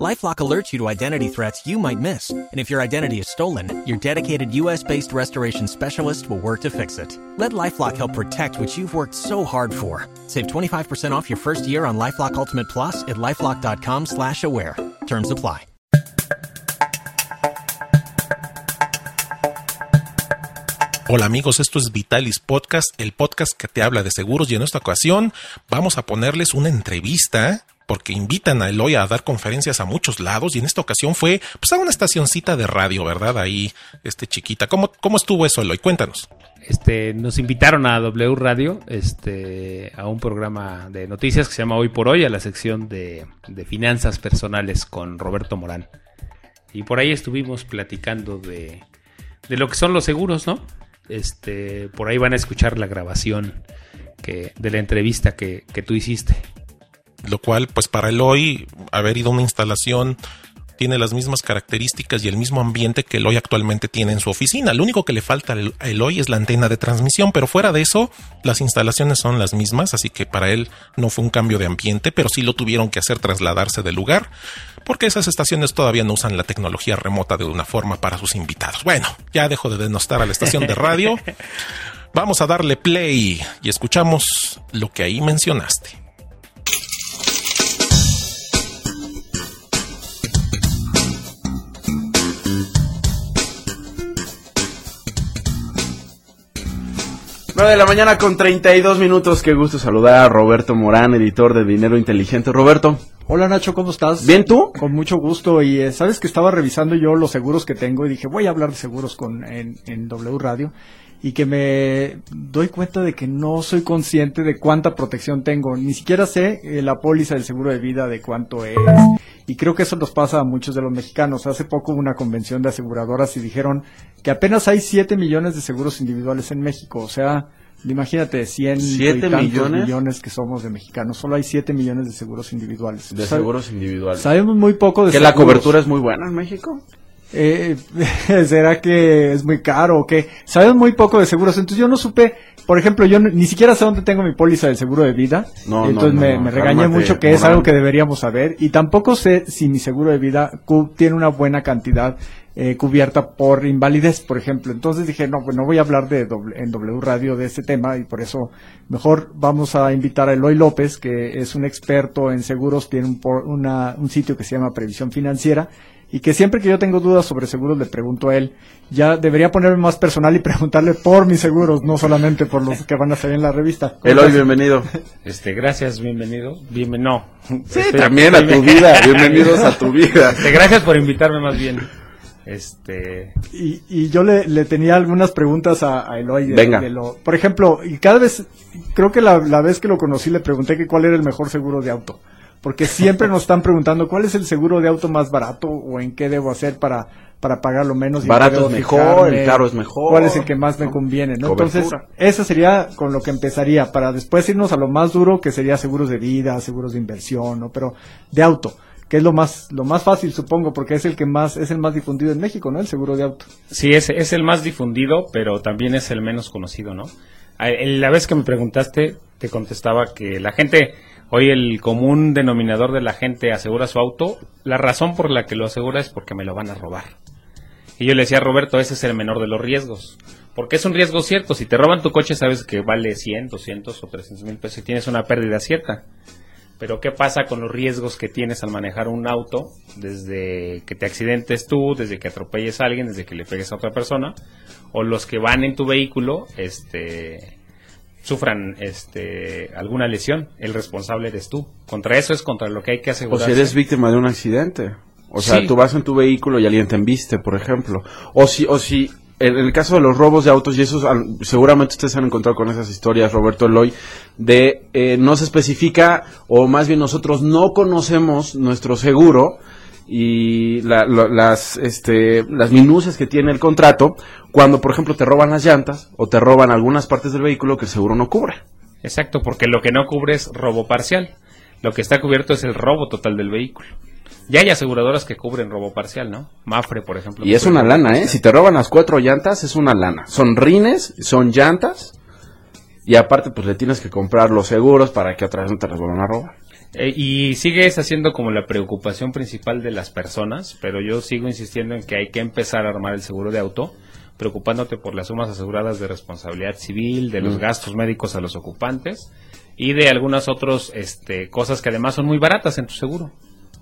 LifeLock alerts you to identity threats you might miss, and if your identity is stolen, your dedicated U.S.-based restoration specialist will work to fix it. Let LifeLock help protect what you've worked so hard for. Save 25% off your first year on LifeLock Ultimate Plus at lifeLock.com/slash-aware. Terms apply. Hola amigos, esto es Vitalis Podcast, el podcast que te habla de seguros y en esta ocasión vamos a ponerles una entrevista porque invitan a Eloy a dar conferencias a muchos lados y en esta ocasión fue pues a una estacioncita de radio, ¿verdad? Ahí, este chiquita. ¿Cómo, cómo estuvo eso, Eloy? Cuéntanos. Este, nos invitaron a W Radio, este, a un programa de noticias que se llama Hoy por Hoy, a la sección de, finanzas personales con Roberto Morán. Y por ahí estuvimos platicando de, de lo que son los seguros, ¿no? Este, por ahí van a escuchar la grabación que, de la entrevista que, que tú hiciste lo cual pues para Eloy haber ido a una instalación tiene las mismas características y el mismo ambiente que Eloy actualmente tiene en su oficina. Lo único que le falta a Eloy es la antena de transmisión, pero fuera de eso, las instalaciones son las mismas, así que para él no fue un cambio de ambiente, pero sí lo tuvieron que hacer trasladarse del lugar, porque esas estaciones todavía no usan la tecnología remota de una forma para sus invitados. Bueno, ya dejo de denostar a la estación de radio. Vamos a darle play y escuchamos lo que ahí mencionaste. De la mañana con 32 minutos. Qué gusto saludar a Roberto Morán, editor de Dinero Inteligente. Roberto. Hola Nacho, ¿cómo estás? ¿Bien tú? Con mucho gusto. Y eh, sabes que estaba revisando yo los seguros que tengo y dije, voy a hablar de seguros con, en, en W Radio y que me doy cuenta de que no soy consciente de cuánta protección tengo. Ni siquiera sé eh, la póliza del seguro de vida de cuánto es. Y creo que eso nos pasa a muchos de los mexicanos. Hace poco hubo una convención de aseguradoras y dijeron que apenas hay 7 millones de seguros individuales en México. O sea, imagínate, 100 ¿Siete millones? millones que somos de mexicanos. Solo hay 7 millones de seguros individuales. De seguros individuales. Sabemos muy poco de ¿Que la cobertura es muy buena en México? Eh, ¿será que es muy caro o qué? Sabemos muy poco de seguros, entonces yo no supe, por ejemplo, yo ni siquiera sé dónde tengo mi póliza del seguro de vida, no, entonces no, me, no, me regañé mucho que es algo que deberíamos saber y tampoco sé si mi seguro de vida tiene una buena cantidad eh, cubierta por invalidez, por ejemplo. Entonces dije, no, pues no voy a hablar de doble, en W Radio de este tema y por eso mejor vamos a invitar a Eloy López, que es un experto en seguros, tiene un, por, una, un sitio que se llama Previsión Financiera y que siempre que yo tengo dudas sobre seguros le pregunto a él. Ya debería ponerme más personal y preguntarle por mis seguros, no solamente por los que van a salir en la revista. Eloy, bienvenido. Este, gracias, bienvenido. Bienven no. Sí, este, también a tu vida. Bienvenidos a tu vida. Este, gracias por invitarme más bien. Este... Y, y yo le, le, tenía algunas preguntas a, a Eloy. De, Venga. De lo, por ejemplo, y cada vez, creo que la, la vez que lo conocí le pregunté que cuál era el mejor seguro de auto porque siempre nos están preguntando cuál es el seguro de auto más barato o en qué debo hacer para para pagar lo menos. Barato es mejor, el caro es mejor. ¿Cuál es el que más me conviene? ¿no? Entonces, eso sería con lo que empezaría, para después irnos a lo más duro, que sería seguros de vida, seguros de inversión, ¿no? Pero de auto, que es lo más, lo más fácil, supongo, porque es el que más, es el más difundido en México, ¿no? El seguro de auto. Sí, es, es el más difundido, pero también es el menos conocido, ¿no? La vez que me preguntaste, te contestaba que la gente Hoy el común denominador de la gente asegura su auto, la razón por la que lo asegura es porque me lo van a robar. Y yo le decía a Roberto, ese es el menor de los riesgos. Porque es un riesgo cierto. Si te roban tu coche, sabes que vale 100, 200 o 300 mil pesos y tienes una pérdida cierta. Pero ¿qué pasa con los riesgos que tienes al manejar un auto? Desde que te accidentes tú, desde que atropelles a alguien, desde que le pegues a otra persona, o los que van en tu vehículo, este, sufran este alguna lesión, el responsable eres tú. Contra eso es contra lo que hay que asegurar. O si eres víctima de un accidente. O sea, Sí. tú vas en tu vehículo y alguien te embiste, por ejemplo. O si, o si, en el caso de los robos de autos, y eso seguramente ustedes han encontrado con esas historias, Roberto Eloy, de eh, no se especifica, o más bien nosotros no conocemos nuestro seguro y la- las, este, las minucias que tiene el contrato cuando, por ejemplo, te roban las llantas o te roban algunas partes del vehículo que el seguro no cubre. Exacto, porque lo que no cubre es robo parcial. Lo que está cubierto es el robo total del vehículo. Ya hay aseguradoras que cubren robo parcial, ¿no? Mafre, por ejemplo. Y es una lana, ¿eh? Si te roban las cuatro llantas, es una lana. Son rines, son llantas. Y aparte, pues le tienes que comprar los seguros para que otra vez no te las vuelvan a robar. Eh, y sigues haciendo como la preocupación principal de las personas, pero yo sigo insistiendo en que hay que empezar a armar el seguro de auto, preocupándote por las sumas aseguradas de responsabilidad civil, de los gastos médicos a los ocupantes y de algunas otras este, cosas que además son muy baratas en tu seguro.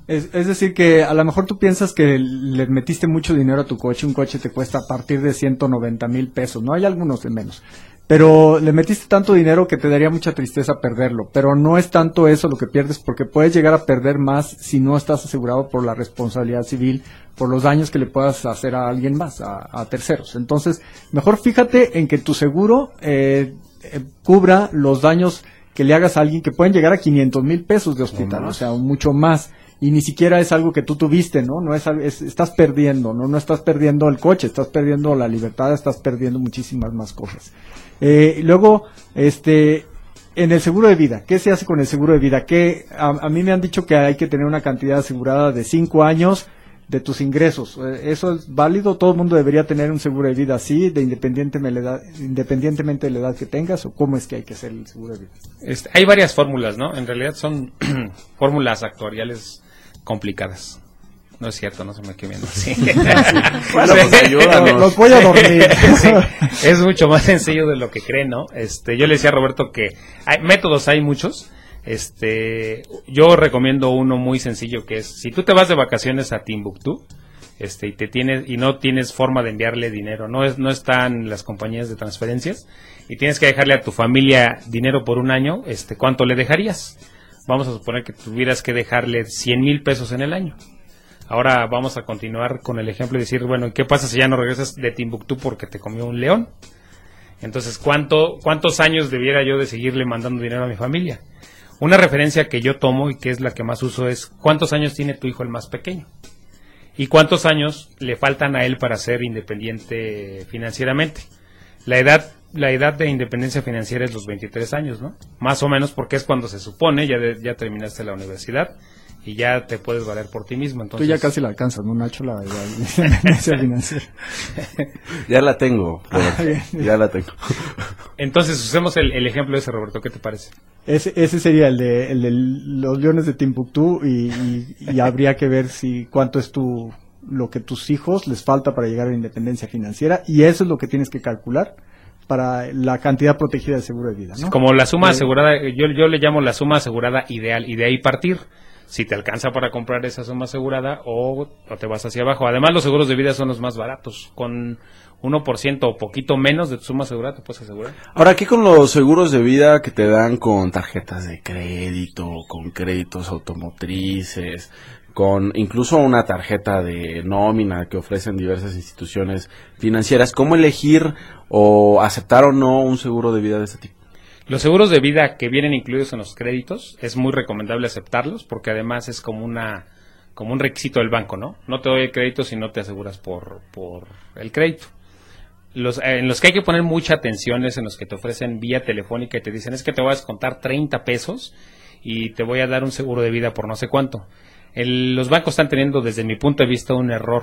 Es, es decir, que a lo mejor tú piensas que le metiste mucho dinero a tu coche, un coche te cuesta a partir de 190 mil pesos, no hay algunos de menos. Pero le metiste tanto dinero que te daría mucha tristeza perderlo. Pero no es tanto eso lo que pierdes porque puedes llegar a perder más si no estás asegurado por la responsabilidad civil, por los daños que le puedas hacer a alguien más, a, a terceros. Entonces, mejor fíjate en que tu seguro eh, eh, cubra los daños que le hagas a alguien que pueden llegar a 500 mil pesos de hospital, o sea, mucho más. Y ni siquiera es algo que tú tuviste, ¿no? No es, es- estás perdiendo, ¿no? No estás perdiendo el coche, estás perdiendo la libertad, estás perdiendo muchísimas más cosas. Eh, luego, este, en el seguro de vida, ¿qué se hace con el seguro de vida? Que a, a mí me han dicho que hay que tener una cantidad asegurada de cinco años de tus ingresos. Eh, ¿Eso es válido? ¿Todo el mundo debería tener un seguro de vida así, de independientemente de la edad, independientemente de la edad que tengas? ¿O cómo es que hay que hacer el seguro de vida? Este, hay varias fórmulas, ¿no? En realidad son fórmulas actuariales complicadas. No es cierto, no se me quede viendo así. Bueno, pues, ayúdanos. Los voy a dormir. Sí, es mucho más sencillo de lo que creen, ¿no? Este, yo le decía a Roberto que hay métodos hay muchos. Este, yo recomiendo uno muy sencillo que es si tú te vas de vacaciones a Timbuktu, este y te tienes y no tienes forma de enviarle dinero, no es no están las compañías de transferencias y tienes que dejarle a tu familia dinero por un año, este, ¿cuánto le dejarías? Vamos a suponer que tuvieras que dejarle 100 mil pesos en el año. Ahora vamos a continuar con el ejemplo y decir, bueno, ¿y ¿qué pasa si ya no regresas de Timbuktu porque te comió un león? Entonces, ¿cuánto, ¿cuántos años debiera yo de seguirle mandando dinero a mi familia? Una referencia que yo tomo y que es la que más uso es, ¿cuántos años tiene tu hijo el más pequeño? ¿Y cuántos años le faltan a él para ser independiente financieramente? La edad, la edad de independencia financiera es los 23 años, ¿no? Más o menos porque es cuando se supone, ya, de- ya terminaste la universidad y ya te puedes valer por ti mismo. Tú Entonces, ya casi la alcanzas, ¿no, Nacho? La, independencia financiera. Ya la tengo. Roberto, ya la tengo. Entonces, usemos el, el ejemplo ese, Roberto, ¿qué te parece? Ese, ese sería el de, el de los leones de Timbuktu y, y, y habría que ver si cuánto es tu lo que tus hijos les falta para llegar a la independencia financiera y eso es lo que tienes que calcular para la cantidad protegida de seguro de vida, ¿no? Como la suma Eh, asegurada, yo, yo le llamo la suma asegurada ideal y de ahí partir. Si te alcanza para comprar esa suma asegurada o, o te vas hacia abajo. Además, los seguros de vida son los más baratos. Con 1% o poquito menos de tu suma asegurada te puedes asegurar. Ahora, ¿qué con los seguros de vida que te dan con tarjetas de crédito, con créditos automotrices, con incluso una tarjeta de nómina que ofrecen diversas instituciones financieras? ¿Cómo elegir o aceptar o no un seguro de vida de este tipo? Los seguros de vida que vienen incluidos en los créditos es muy recomendable aceptarlos porque además es como una como un requisito del banco, ¿no? No te doy el crédito si no te aseguras por, por el crédito. En los que hay que poner mucha atención es en los que te ofrecen vía telefónica y te dicen es que te voy a descontar 30 pesos y te voy a dar un seguro de vida por no sé cuánto. El- los bancos están teniendo desde mi punto de vista un error.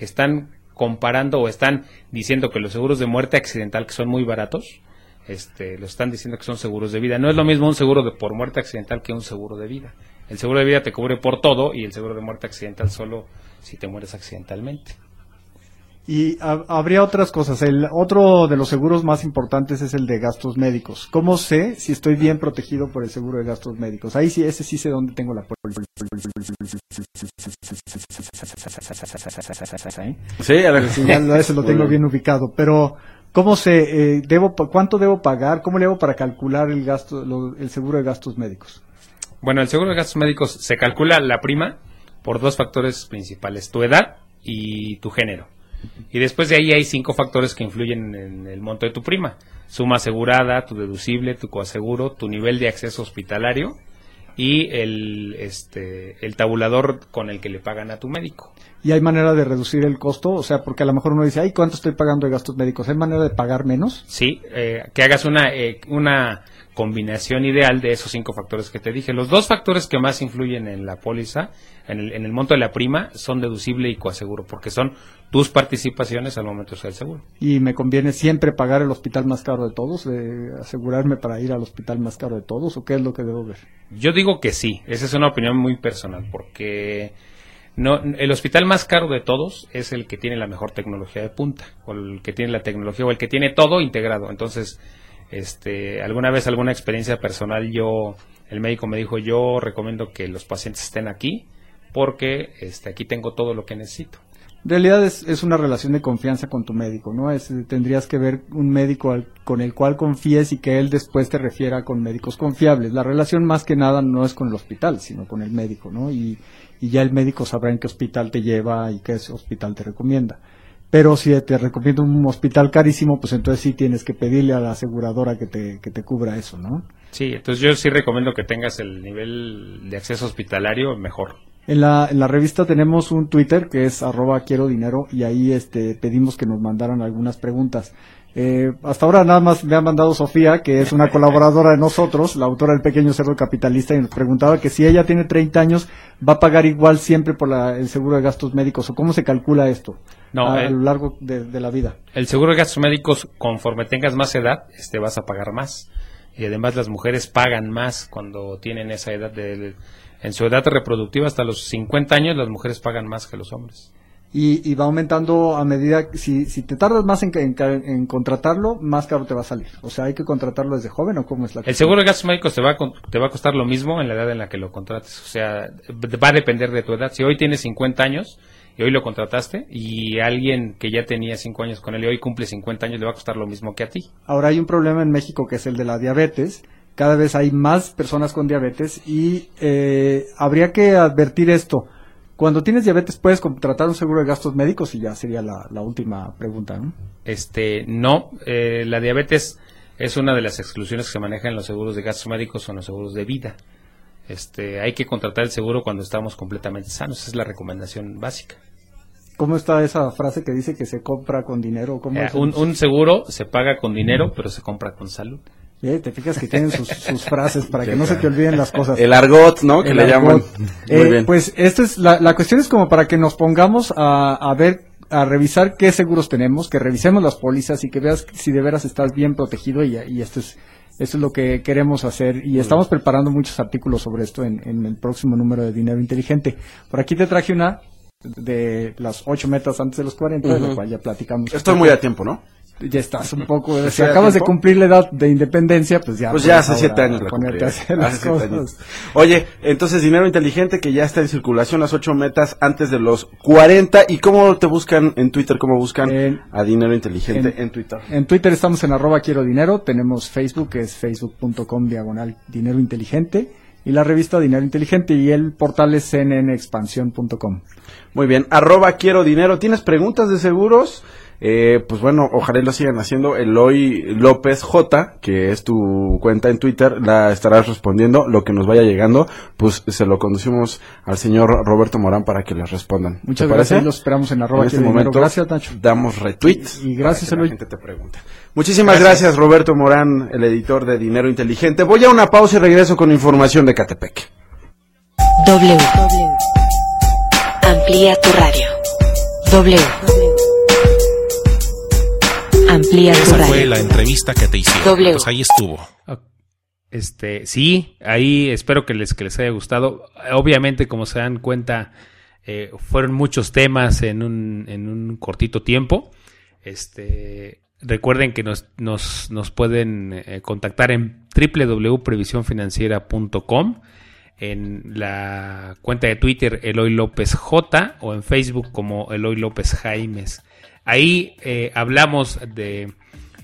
Están comparando o están diciendo que los seguros de muerte accidental que son muy baratos, este, lo están diciendo que son seguros de vida. No es lo mismo un seguro de por muerte accidental que un seguro de vida. El seguro de vida te cubre por todo y el seguro de muerte accidental solo si te mueres accidentalmente. Y ha- habría otras cosas. El otro de los seguros más importantes es el de gastos médicos. ¿Cómo sé si estoy bien protegido por el seguro de gastos médicos? Ahí sí, ese sí sé dónde tengo la... Sí, a ver. Sí, ya lo- ese lo tengo bien. ubicado. Pero, ¿cómo sé? eh, debo, ¿Cuánto debo pagar? ¿Cómo le hago para calcular el gasto, lo- el seguro de gastos médicos? Bueno, el seguro de gastos médicos se calcula la prima por dos factores principales, tu edad y tu género. Y después de ahí hay cinco factores que influyen en el monto de tu prima. Suma asegurada, tu deducible, tu coaseguro, tu nivel de acceso hospitalario y el, este, el tabulador con el que le pagan a tu médico. ¿Y hay manera de reducir el costo? O sea, porque a lo mejor uno dice, ay, ¿cuánto estoy pagando de gastos médicos? ¿Hay manera de pagar menos? Sí, eh, que hagas una, eh, una combinación ideal de esos cinco factores que te dije. Los dos factores que más influyen en la póliza, en el, en el monto de la prima, son deducible y coaseguro, porque son tus participaciones al momento de usar el seguro. Y me conviene siempre pagar el hospital más caro de todos, asegurarme para ir al hospital más caro de todos, o qué es lo que debo ver. Yo digo que sí, esa es una opinión muy personal, porque no, el hospital más caro de todos es el que tiene la mejor tecnología de punta, o el que tiene la tecnología, o el que tiene todo integrado. Entonces, este, alguna vez, alguna experiencia personal, yo, el médico me dijo, yo recomiendo que los pacientes estén aquí, porque este, aquí tengo todo lo que necesito. En realidad es, es una relación de confianza con tu médico, ¿no? Es, tendrías que ver un médico al- con el cual confíes y que él después te refiera con médicos confiables. La relación más que nada no es con el hospital, sino con el médico, ¿no? Y, y ya el médico sabrá en qué hospital te lleva y qué hospital te recomienda. Pero si te recomienda un hospital carísimo, pues entonces sí tienes que pedirle a la aseguradora que te, que te cubra eso, ¿no? Sí, entonces yo sí recomiendo que tengas el nivel de acceso hospitalario mejor. En la, en la revista tenemos un Twitter que es arroba quiero dinero y ahí este, pedimos que nos mandaran algunas preguntas. Eh, hasta ahora nada más me ha mandado Sofía, que es una colaboradora de nosotros, la autora del Pequeño Cerdo Capitalista, y nos preguntaba que si ella tiene 30 años, va a pagar igual siempre por la- el seguro de gastos médicos, o cómo se calcula esto No, a, a lo largo de, de la vida. El seguro de gastos médicos, conforme tengas más edad, este vas a pagar más. Y además las mujeres pagan más cuando tienen esa edad de, en su edad reproductiva hasta los 50 años las mujeres pagan más que los hombres. Y, y va aumentando a medida, si, si te tardas más en, en, en contratarlo, más caro te va a salir. O sea, ¿hay que contratarlo desde joven o cómo es la El seguro de gastos médicos te va, a, te va a costar lo mismo en la edad en la que lo contrates. O sea, va a depender de tu edad. Si hoy tienes 50 años y hoy lo contrataste y alguien que ya tenía 5 años con él y hoy cumple 50 años le va a costar lo mismo que a ti. Ahora hay un problema en México que es el de la diabetes. Cada vez hay más personas con diabetes y eh, habría que advertir esto. Cuando tienes diabetes puedes contratar un seguro de gastos médicos y ya sería la, la última pregunta. ¿no? Este, no, eh, la diabetes es una de las exclusiones que se manejan en los seguros de gastos médicos o en los seguros de vida. Este, hay que contratar el seguro cuando estamos completamente sanos, esa es la recomendación básica. ¿Cómo está esa frase que dice que se compra con dinero? ¿Cómo Eh, es? un, un seguro se paga con dinero, pero se compra con salud. Eh, te fijas que tienen sus, sus frases para que no se te olviden las cosas. El argot, ¿no? Que El le llaman. Muy Eh, bien. Pues esta es la, la cuestión es como para que nos pongamos a, a ver, a revisar qué seguros tenemos, que revisemos las pólizas y que veas si de veras estás bien protegido y, y esto es esto es lo que queremos hacer y estamos preparando muchos artículos sobre esto en, en el próximo número de Dinero Inteligente. Por aquí te traje una de las ocho metas antes de los 40, de la cual ya platicamos. Estoy muy a tiempo, ¿no? Ya estás un poco, si ¿Estoy a acabas de cumplir la edad de independencia, pues ya. Pues ya hace siete años la ponerte a cumplí. hacer las cosas. años. Oye, entonces dinero inteligente que ya está en circulación las ocho metas antes de los 40. ¿Y cómo te buscan en Twitter? ¿Cómo buscan En- a dinero inteligente en, en- Twitter? En Twitter estamos en arroba quiero dinero, tenemos Facebook que es facebook.com diagonal dinero inteligente y la revista Dinero Inteligente y el portal es cnnexpansión.com. Muy bien, arroba quiero dinero. ¿Tienes preguntas de seguros? Eh, pues bueno, ojalá y lo sigan haciendo. Eloy López J, que es tu cuenta en Twitter, la estarás respondiendo. Lo que nos vaya llegando, pues se lo conducimos al señor Roberto Morán para que les respondan. Muchas ¿Te gracias, parece? los esperamos en arroba En este dinero. momento Gracias Nacho. damos retweet Y gracias, la Eloy. gente te pregunte. Muchísimas gracias. Roberto Morán, el editor de Dinero Inteligente. Voy a una pausa y regreso con información de Catepec. W. Amplía tu radio. W. Amplía tu Esa fue la entrevista que te hicieron. W. Pues ahí estuvo. Este, sí, ahí espero que les, que les haya gustado. Obviamente, como se dan cuenta, eh, fueron muchos temas en un, en un cortito tiempo. Este, recuerden que nos, nos, nos pueden eh, contactar en www.previsionfinanciera.com, en la cuenta de Twitter Eloy López J o en Facebook como Eloy López Jaimes. Ahí eh, hablamos de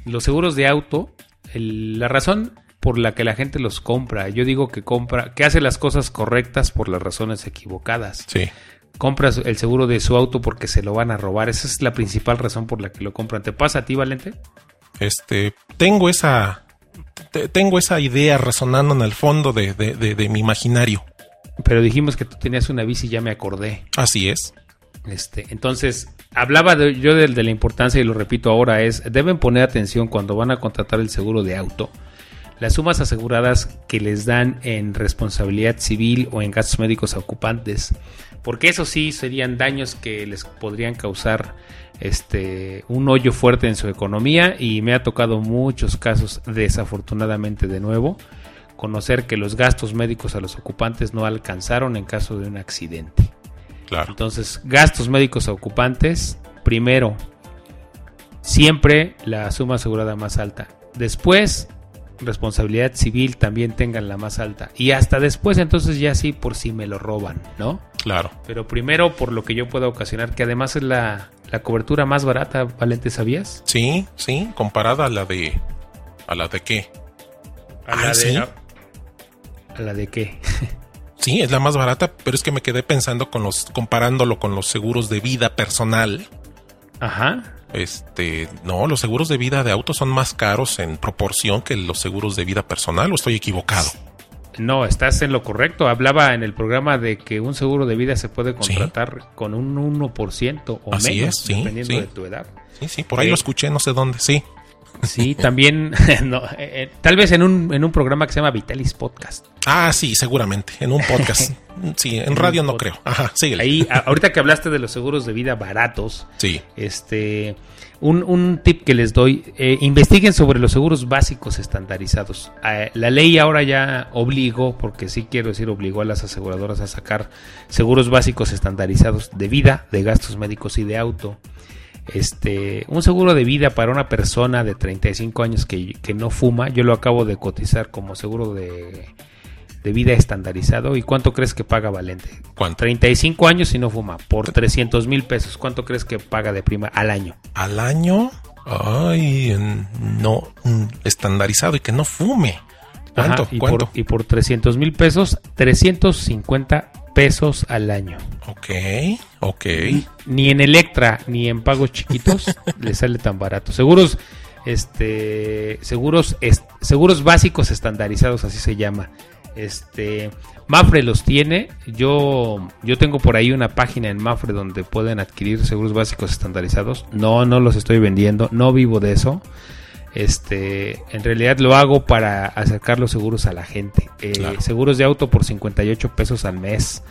los seguros de auto, el- la razón por la que la gente los compra. Yo digo que compra, que hace las cosas correctas por las razones equivocadas. Sí. Compras el seguro de su auto porque se lo van a robar. Esa es la principal razón por la que lo compran. ¿Te pasa a ti, Valente? Este, tengo esa, te- tengo esa idea resonando en el fondo de, de- de- de mi imaginario. Pero dijimos que tú tenías una bici, ya me acordé. Así es. Este, entonces, hablaba de- yo de, la importancia y lo repito ahora es, deben poner atención cuando van a contratar el seguro de auto. las sumas aseguradas que les dan en responsabilidad civil o en gastos médicos a ocupantes, porque eso sí serían daños que les podrían causar este un hoyo fuerte en su economía y me ha tocado muchos casos desafortunadamente de nuevo conocer que los gastos médicos a los ocupantes no alcanzaron en caso de un accidente. Claro. Entonces, gastos médicos a ocupantes, primero, siempre la suma asegurada más alta. Después, responsabilidad civil también tengan la más alta. Y hasta después, entonces ya sí por si me lo roban, ¿no? Claro. Pero primero por lo que yo pueda ocasionar, que además es la, la cobertura más barata, Valente, ¿sabías? Sí, sí, comparada a la de... ¿A la de qué? A la de... ¿sí? ¿A la de qué? Sí, es la más barata, pero es que me quedé pensando con los... comparándolo con los seguros de vida personal. Ajá. Este, no, los seguros de vida de auto son más caros en proporción que los seguros de vida personal, o estoy equivocado. No, estás en lo correcto. Hablaba en el programa de que un seguro de vida se puede contratar con un 1% o Así menos, es, sí, dependiendo sí. de tu edad. Sí, sí, por ahí Eh, lo escuché, no sé dónde, sí. Sí, también, no, eh, eh, tal vez en un, en un programa que se llama Vitalis Podcast. Ah, sí, seguramente, en un podcast. sí, en radio no creo. Ajá, síguele. Ahí, a- ahorita que hablaste de los seguros de vida baratos, Sí, este, un, un tip que les doy, eh, investiguen sobre los seguros básicos estandarizados. Eh, la ley ahora ya obligó, porque sí quiero decir obligó a las aseguradoras a sacar seguros básicos estandarizados de vida, de gastos médicos y de auto. Este, un seguro de vida para una persona de 35 años que, que no fuma, yo lo acabo de cotizar como seguro de, de vida estandarizado. ¿Y cuánto crees que paga Valente? ¿cuánto? 35 años y no fuma, por 300 mil pesos. ¿Cuánto crees que paga de prima al año? Al año, ay, no, mm, estandarizado y que no fume. ¿Cuánto? Ajá, y, ¿Cuánto? Por, y por 300 mil pesos, 350 pesos al año. Ok, ok. Ni en Electra ni en pagos chiquitos le sale tan barato. Seguros, este, seguros, est- seguros básicos estandarizados, así se llama. Este, Mafre los tiene. Yo, yo tengo por ahí una página en Mafre donde pueden adquirir seguros básicos estandarizados. No, no los estoy vendiendo. No vivo de eso. Este, en realidad lo hago para acercar los seguros a la gente. Eh, Claro. Seguros de auto por 58 pesos al mes.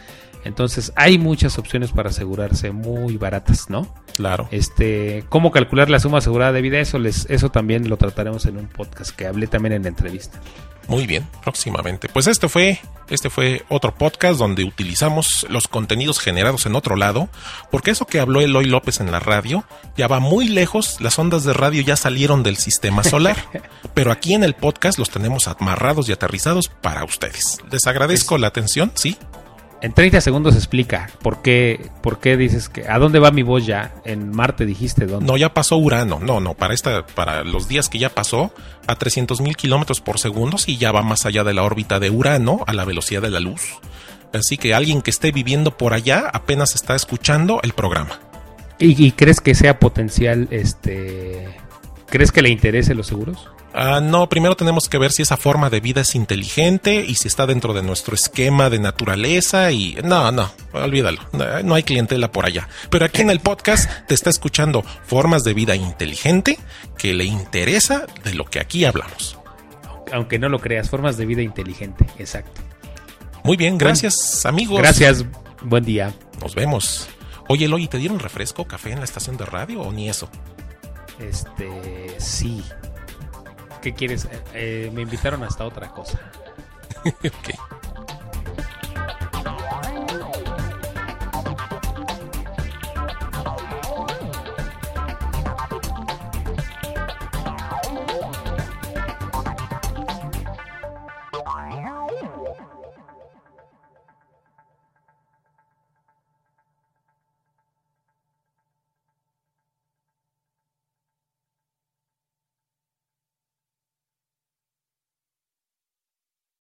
Entonces hay muchas opciones para asegurarse muy baratas, ¿no? Claro. Este, cómo calcular la suma asegurada de vida, eso les, eso también lo trataremos en un podcast que hablé también en la entrevista. Muy bien, próximamente. Pues este fue, este fue otro podcast donde utilizamos los contenidos generados en otro lado, porque eso que habló Eloy López en la radio ya va muy lejos, las ondas de radio ya salieron del sistema solar, pero aquí en el podcast los tenemos amarrados y aterrizados para ustedes. Les agradezco la atención, sí. En 30 segundos explica por qué, por qué dices que, ¿a dónde va mi voz ya? En Marte dijiste dónde. No, ya pasó Urano, no, no, para esta, para los días que ya pasó a 300 mil kilómetros por segundo, y ya va más allá de la órbita de Urano a la velocidad de la luz. Así que alguien que esté viviendo por allá apenas está escuchando el programa. ¿Y, y crees que sea potencial, este, crees que le interese los seguros? Ah, no, primero tenemos que ver si esa forma de vida es inteligente y si está dentro de nuestro esquema de naturaleza y no, no, olvídalo, no, hay clientela por allá. Pero aquí en el podcast te está escuchando formas de vida inteligente que le interesa de lo que aquí hablamos. Aunque no lo creas, formas de vida inteligente, exacto. Muy bien, gracias amigos. Gracias, buen día. Nos vemos. Oye, Eloy, ¿te dieron refresco, café en la estación de radio o ni eso? Este, sí. ¿Qué quieres? Eh, eh, me invitaron hasta otra cosa.